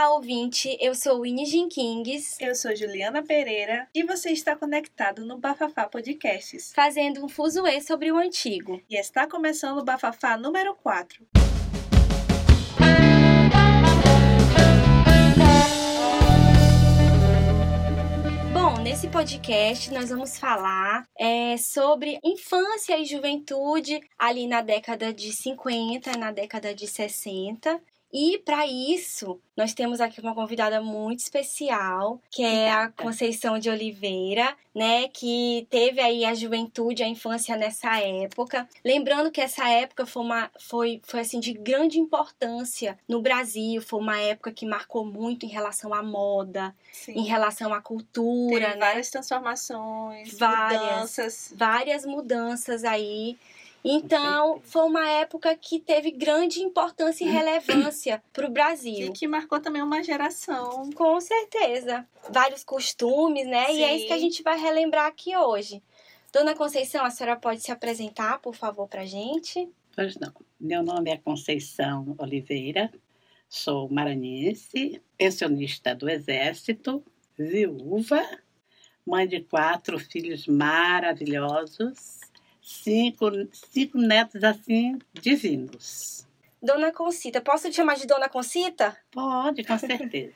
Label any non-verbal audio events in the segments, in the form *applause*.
Olá, ouvinte. Eu sou Winnie Jenkins. Eu sou Juliana Pereira e você está conectado no Bafafá Podcasts, fazendo um fuzuê sobre o antigo. E está começando o Bafafá número 4. nesse podcast nós vamos falar é, sobre infância e juventude ali na década de 50, na década de 60 e para isso, nós temos aqui uma convidada muito especial, que é a Conceição de Oliveira, né, que teve aí a juventude, a infância nessa época. Lembrando que essa época foi uma foi, foi assim de grande importância no Brasil, foi uma época que marcou muito em relação à moda, Sim. em relação à cultura, Teve né? várias transformações, várias, mudanças, várias mudanças aí então, foi uma época que teve grande importância e relevância para o Brasil. E que marcou também uma geração. Com certeza. Vários costumes, né? Sim. E é isso que a gente vai relembrar aqui hoje. Dona Conceição, a senhora pode se apresentar, por favor, para a gente? Pois não. Meu nome é Conceição Oliveira, sou maranhense, pensionista do Exército, viúva, mãe de quatro filhos maravilhosos cinco, cinco netos assim divinos. Dona Concita, posso te chamar de Dona Concita? Pode, com *laughs* certeza.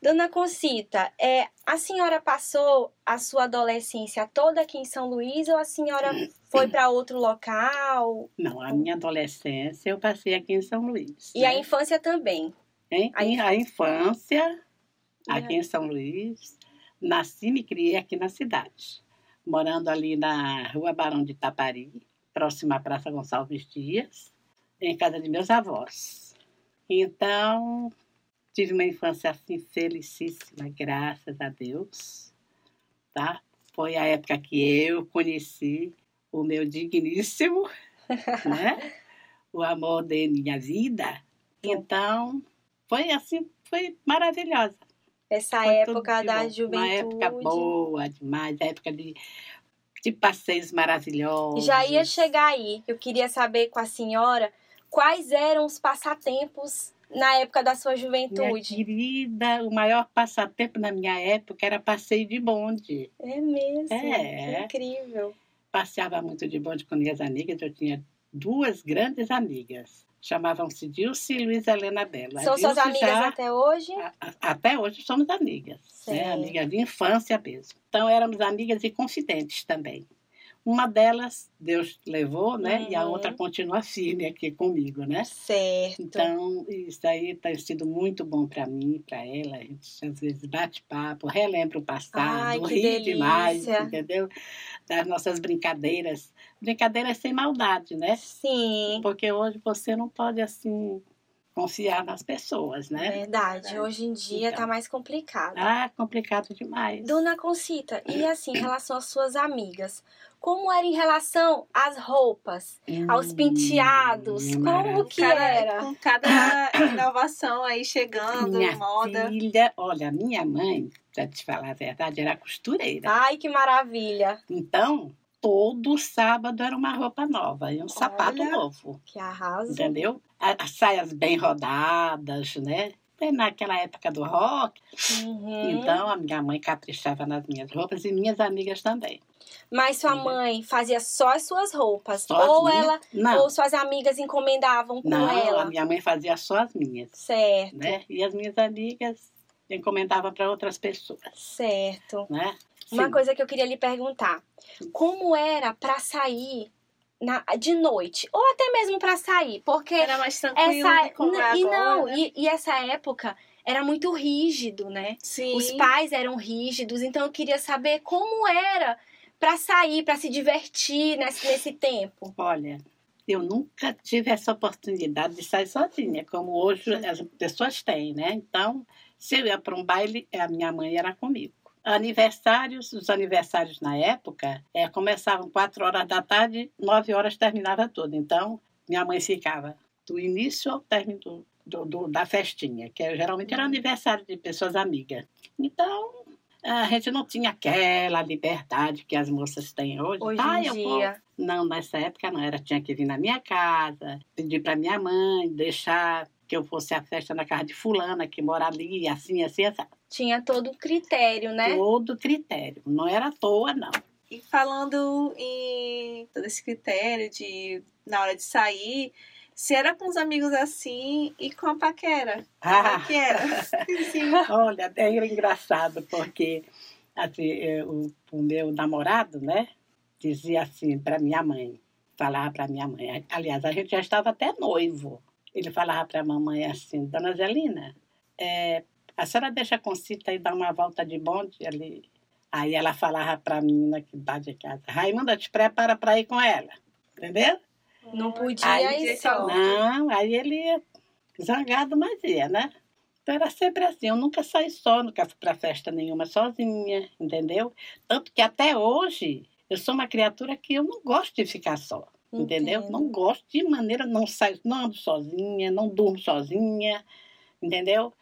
Dona Concita, é, a senhora passou a sua adolescência toda aqui em São Luís ou a senhora foi para outro local? Não, a minha adolescência eu passei aqui em São Luís. E né? a infância também? Hein? A, inf... a infância aqui em São Luís. Nasci e me criei aqui na cidade morando ali na Rua Barão de Itapari, próxima à Praça Gonçalves Dias, em casa de meus avós. Então, tive uma infância assim felicíssima, graças a Deus, tá? Foi a época que eu conheci o meu digníssimo, *laughs* né? O amor de minha vida. Então, foi assim, foi maravilhosa. Essa Foi época da juventude. Uma época boa demais, época de, de passeios maravilhosos. Já ia chegar aí. Eu queria saber com a senhora quais eram os passatempos na época da sua juventude. Minha querida, o maior passatempo na minha época era passeio de bonde. É mesmo? É. Que incrível. Passeava muito de bonde com minhas amigas. Eu tinha duas grandes amigas chamavam-se Dilce e Luiz Helena Bela. São suas amigas já, até hoje? A, a, até hoje somos amigas, né? amigas de infância mesmo. Então éramos amigas e confidentes também. Uma delas Deus levou, né? Uhum. E a outra uhum. continua firme aqui comigo, né? Certo. Então, isso aí tem sido muito bom para mim, para ela. A gente às vezes bate papo, relembra o passado, Ai, ri delícia. demais, entendeu? Das nossas brincadeiras. Brincadeiras sem maldade, né? Sim. Porque hoje você não pode, assim, confiar nas pessoas, né? Verdade. Hoje em dia tá então, tá mais complicado. Ah, complicado demais. Dona Concita, e assim, em relação às suas amigas, como era em relação às roupas, hum, aos penteados? Como que cada, era? Com cada *coughs* inovação aí chegando, minha moda. Filha, olha, minha mãe, pra te falar a verdade, era costureira. Ai, que maravilha. Então, todo sábado era uma roupa nova e um Olha, sapato novo. Que arraso. Entendeu? As saias bem rodadas, né? Naquela época do rock. Uhum. Então, a minha mãe caprichava nas minhas roupas e minhas amigas também. Mas sua mãe fazia só as suas roupas? Só ou ela Não. ou suas amigas encomendavam com Não, ela? a minha mãe fazia só as minhas. Certo. Né? E as minhas amigas encomendavam para outras pessoas. Certo. Né? Uma coisa que eu queria lhe perguntar. Como era para sair na, de noite? Ou até mesmo para sair? Porque era mais tranquilo essa, como e agora, não, né? e, e essa época era muito rígido, né? Sim. Os pais eram rígidos, então eu queria saber como era para sair, para se divertir nesse, nesse tempo. Olha, eu nunca tive essa oportunidade de sair sozinha, como hoje as pessoas têm, né? Então, se eu ia para um baile, a minha mãe era comigo. Aniversários, os aniversários na época é, começavam 4 horas da tarde, 9 horas terminava tudo. Então, minha mãe ficava do início ao término do, do, do, da festinha, que geralmente era aniversário de pessoas amigas. Então, a gente não tinha aquela liberdade que as moças têm hoje. Hoje ah, em dia. Não, nessa época não era. Tinha que vir na minha casa, pedir para minha mãe, deixar que eu fosse à festa na casa de fulana, que mora ali, assim, assim, assim. Tinha todo o critério, né? Todo critério. Não era à toa, não. E falando em todo esse critério de na hora de sair, se era com os amigos assim e com a paquera. Como Ah. é que era? Sim. Olha, até era engraçado, porque assim, eh, o, meu namorado, né, dizia assim para minha mãe, falava para minha mãe, aliás, a gente já estava até noivo. Ele falava para a mamãe assim, Dona Zelina, eh, a senhora deixa a Concita e dar uma volta de bonde ali. Aí ela falava para a menina que está de casa, Raimunda, te prepara para ir com ela. Entendeu? Não podia Aí, ir só. Não, aí ele ia zangado, mas ia, né? Então era sempre assim, eu nunca saí só, nunca fui para festa nenhuma sozinha, entendeu? Tanto que até hoje eu sou uma criatura que eu não gosto de ficar só, entendeu? Entendo. Não gosto de maneira, não saio, não ando sozinha, não durmo sozinha, entendeu?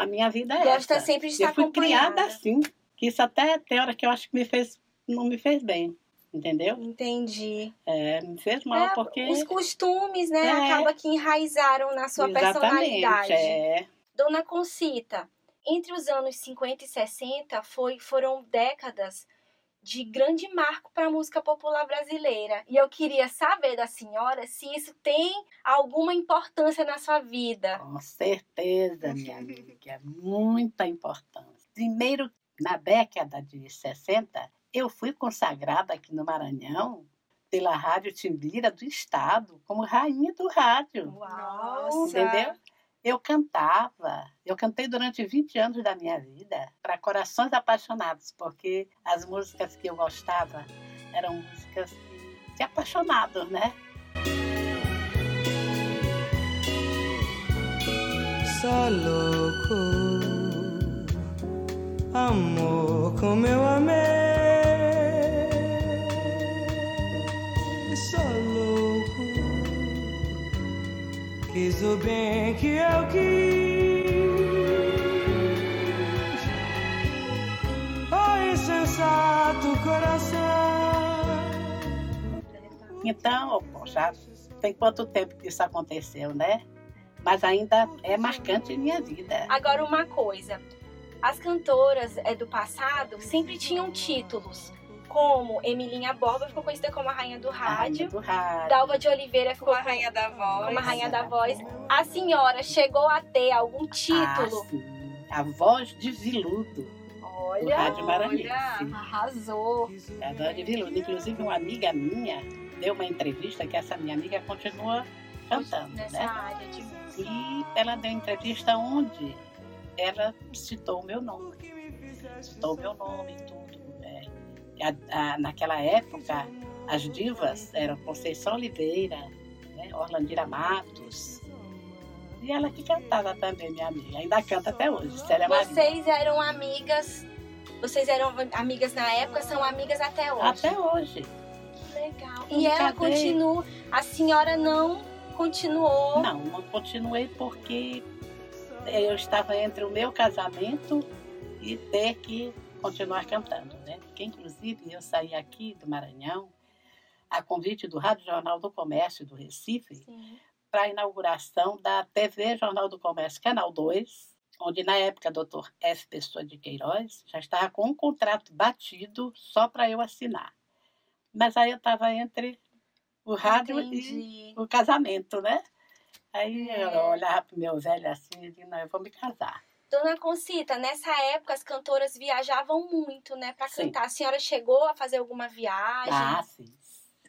A minha vida é Gosta essa. sempre de estar Eu fui criada assim, que isso até tem hora que eu acho que me fez, não me fez bem, entendeu? Entendi. É, me fez mal, É, porque... Os costumes, né? É. Acaba que enraizaram na sua personalidade. é. Dona Concita, entre os anos 50 e 60 foi, foram décadas de grande marco para a música popular brasileira. E eu queria saber da senhora se isso tem alguma importância na sua vida. Com certeza, *laughs* minha amiga, muita importância. Primeiro, na década de 60, eu fui consagrada aqui no Maranhão pela Rádio Timbira do Estado como rainha do rádio, Nossa. entendeu? Eu cantava, eu cantei durante 20 anos da minha vida para corações apaixonados, porque as músicas que eu gostava eram músicas de apaixonados, né? Só louco, amor como eu amei. Só quis o bem que eu quis. Oh, insensato coração. Então, poxa, tem quanto tempo que isso aconteceu, né? Mas ainda é marcante em minha vida. Agora, uma coisa. As cantoras é, do passado sempre tinham títulos, como Emilinha Borba ficou conhecida como a Rainha do A rainha Rádio, do rádio. Dalva de Oliveira ficou Com a rainha da voz. como a Rainha da Voz. A senhora chegou a ter algum título? Ah, sim. A voz de Viludo, do Olha, Rádio Maranhense. arrasou. A voz de Viludo. Inclusive, uma amiga minha deu uma entrevista que essa minha amiga continua cantando, Nessa né? área de música. E ela deu entrevista onde ela citou o meu nome. Citou o meu nome e tudo. A- a- naquela época, as divas eram Conceição Oliveira, né? Orlandira Matos. E ela que cantava também, minha amiga. Ainda canta até hoje, Célia Maria. Vocês eram amigas. Vocês eram amigas na época, são amigas até hoje. Até hoje. Que legal. E ela continua. A senhora não continuou. Não, não continuei porque eu estava entre o meu casamento e ter que continuar cantando, né? Porque, inclusive, eu saí aqui do Maranhão a convite do Rádio Jornal do Comércio do Recife para a inauguração da TV Jornal do Comércio Canal 2, onde, na época, doutor F. Pessoa de Queiroz já estava com um contrato batido só para eu assinar. Mas aí eu estava entre o rádio e Entendi. o casamento, né? Aí É. eu olhava pro meu velho assim e disse, não, eu vou me casar. Dona Concita, nessa época as cantoras viajavam muito, né, para cantar. A senhora chegou a fazer alguma viagem? Ah, fiz.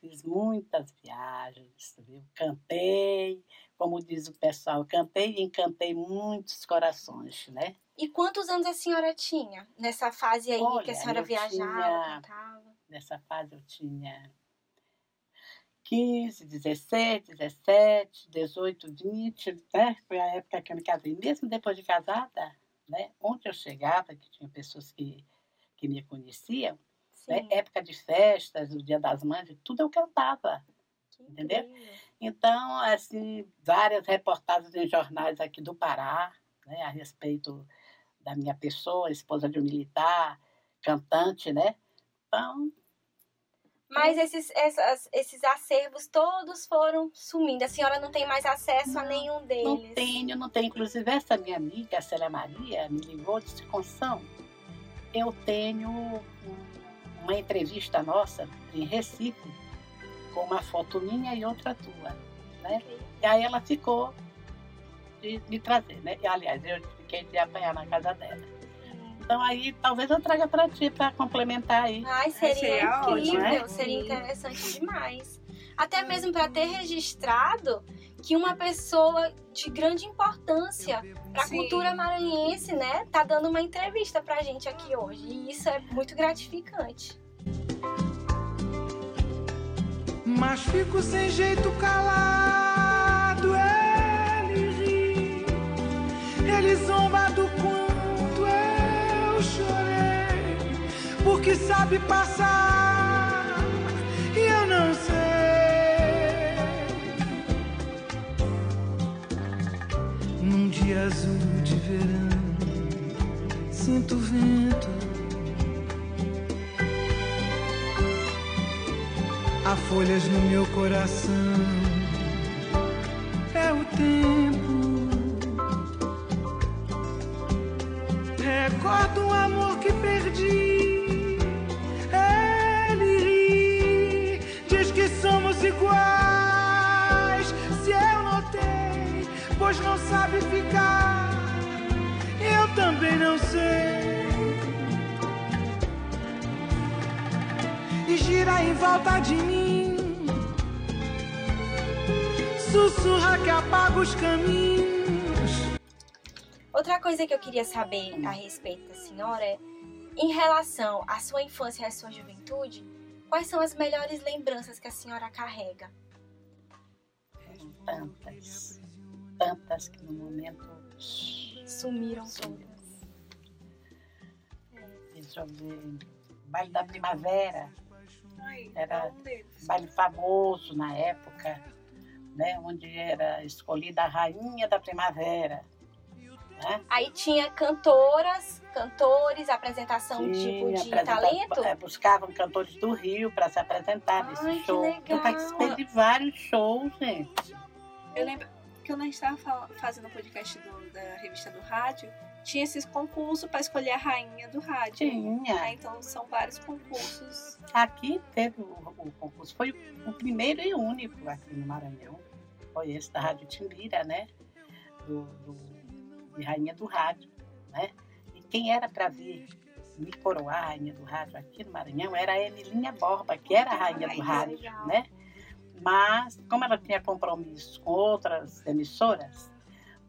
Fiz muitas viagens, viu? Cantei, como diz o pessoal, cantei e encantei muitos corações, né? E quantos anos a senhora tinha nessa fase aí que Olha, a senhora viajava, tinha- cantava? Nessa fase eu tinha 15, 16, 17, 18, 20, né? Foi a época que eu me casei. Mesmo depois de casada, né? Onde eu chegava, que tinha pessoas que, que me conheciam, né? Época de festas, o Dia das Mães, tudo eu cantava. Que entendeu? incrível. Então, assim, várias reportagens em jornais aqui do Pará, né, a respeito da minha pessoa, esposa de um militar, cantante, né? Então, Mas esses, essas- esses acervos todos foram sumindo. A senhora não tem mais acesso a nenhum Não deles. tenho, não tenho. Inclusive, essa minha amiga, a Célia Maria, me ligou e disse, Conção, eu tenho um- uma entrevista nossa em Recife, com uma foto minha e outra tua, né? E aí ela ficou de me trazer, né? E, aliás, eu fiquei de apanhar na casa dela. Então aí talvez eu traga para ti para complementar aí. Ai, seria, seria incrível, ótimo, né? seria interessante demais. Até mesmo para ter registrado que uma pessoa de grande importância para a cultura maranhense, né, tá dando uma entrevista pra gente aqui hoje. E isso é muito gratificante. Mas fico sem jeito calado. Sabe passar e eu não sei. Num dia azul de verão, sinto o vento. Há folhas no meu coração. Sabe ficar. Eu também não sei. e gira em volta de mim. Sussurra que apaga os caminhos. Outra coisa que eu queria saber a respeito da senhora é, em relação à sua infância e à sua juventude, quais são as melhores lembranças que a senhora carrega? Tantas, tantas que no momento. Sumiram Sumiram. todas. Deixa eu ver. Baile da Primavera, Era- é um baile famoso na época, né? Onde era escolhida a rainha da primavera. Né? Aí tinha cantoras, cantores, apresentação tipo Tinha de apresenta- talento. é, Buscavam cantores do Rio para se apresentar nesse Ai, show. Eu participei de vários shows, gente. Eu lembro que quando a gente estava fazendo o podcast do- da revista do rádio, tinha esses concursos para escolher a rainha do rádio. Tinha. Ah, então são vários concursos. Aqui teve o, o concurso, foi o primeiro e único aqui no Maranhão. Foi esse da Rádio Timbira, né? Do, do- de Rainha do Rádio, né? E quem era para vir me coroar a Rainha do Rádio aqui no Maranhão era a Emilinha Borba, que era a Rainha Ai, do Rádio, legal. né? Mas, como ela tinha compromisso com outras emissoras,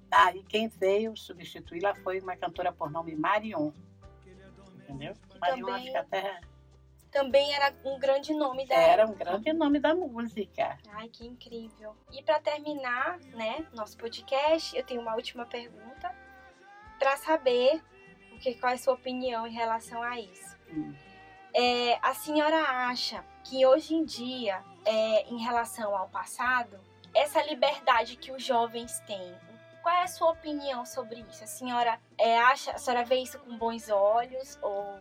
aí quem veio substituí-la foi uma cantora por nome Marion. Entendeu? Marion, também- acho que até Também era um grande nome da era um grande nome da música. Ai, que incrível. E para terminar, né, nosso podcast, eu tenho uma última pergunta para saber o que qual é a sua opinião em relação a isso. Hum. É, a senhora acha que hoje em dia, é, em relação ao passado, essa liberdade que os jovens têm, qual é a sua opinião sobre isso? A senhora é, acha, a senhora vê isso com bons olhos ou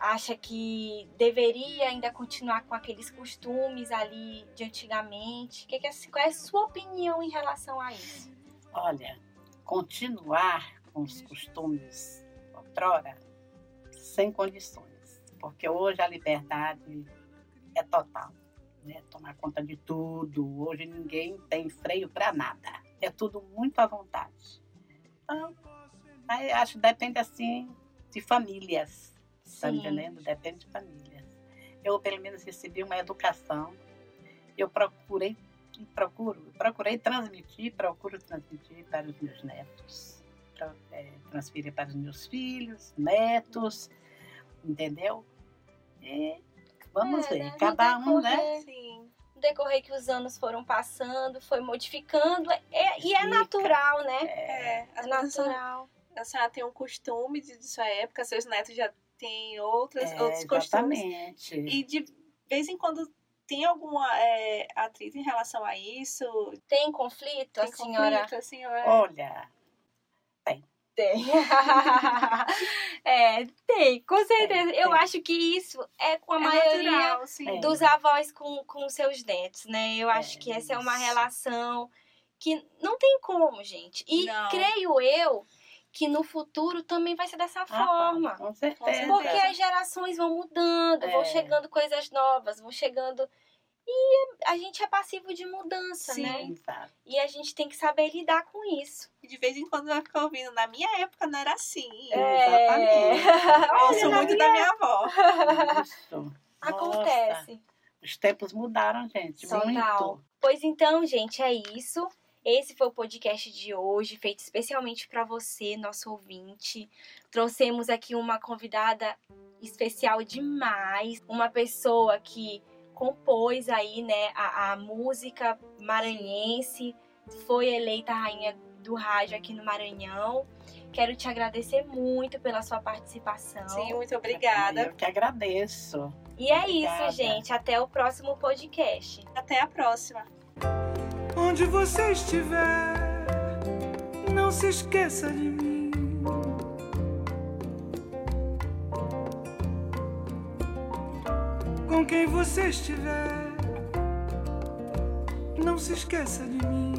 acha que deveria ainda continuar com aqueles costumes ali de antigamente? Que que é- qual é a sua opinião em relação a isso? Olha, continuar com os costumes outrora, sem condições. Porque hoje a liberdade é total. Né? Tomar conta de tudo. Hoje ninguém tem freio para nada. É tudo muito à vontade. Então, acho que depende assim de famílias. Tá Sim. entendendo? Depende de famílias. Eu, pelo menos, recebi uma educação. Eu procurei e procuro, procurei transmitir, procuro transmitir para os meus netos, é, transferir para os meus filhos, netos, entendeu? E vamos É, ver, né? Cada um, né? decorrer- Sim. No decorrer que os anos foram passando, foi modificando, é- e é natural, né? É, É são- natural. a senhora tem um costume de, de sua época, seus netos já têm outras, É, outros costumes. exatamente. E de vez em quando tem alguma é, atrito em relação a isso? Tem conflito, a Tem senhora? conflito, a senhora? Olha, tem. *laughs* É, tem, com certeza. Tem, Eu tem. acho que isso é com a É maioria natural, sim. É. dos avós com, com seus netos, né? Eu acho É, que essa é uma isso. relação que não tem como, gente. E Não. creio eu que no futuro também vai ser dessa Ah, forma. Com certeza. Porque as gerações vão mudando, vão É. chegando coisas novas, vão chegando. E a gente é passivo de mudança, Sim. né? Exato. E a gente tem que saber lidar com isso. E de vez em quando vai ficar ouvindo. Na minha época não era assim. É. Eu *laughs* ouço muito da minha avó. Isso. *laughs* Acontece. Nossa, os tempos mudaram, gente. Total. Muito. Pois então, gente, é isso. Esse foi o podcast de hoje, feito especialmente para você, nosso ouvinte. Trouxemos aqui uma convidada especial demais, uma pessoa que compôs aí, né, a, a música maranhense, foi eleita rainha do rádio aqui no Maranhão. Quero te agradecer muito pela sua participação. Sim, muito obrigada. Eu que agradeço. E é Obrigada. isso, gente. Até o próximo podcast. Até a próxima. Onde você estiver, não se esqueça de mim. Com quem você estiver, não se esqueça de mim.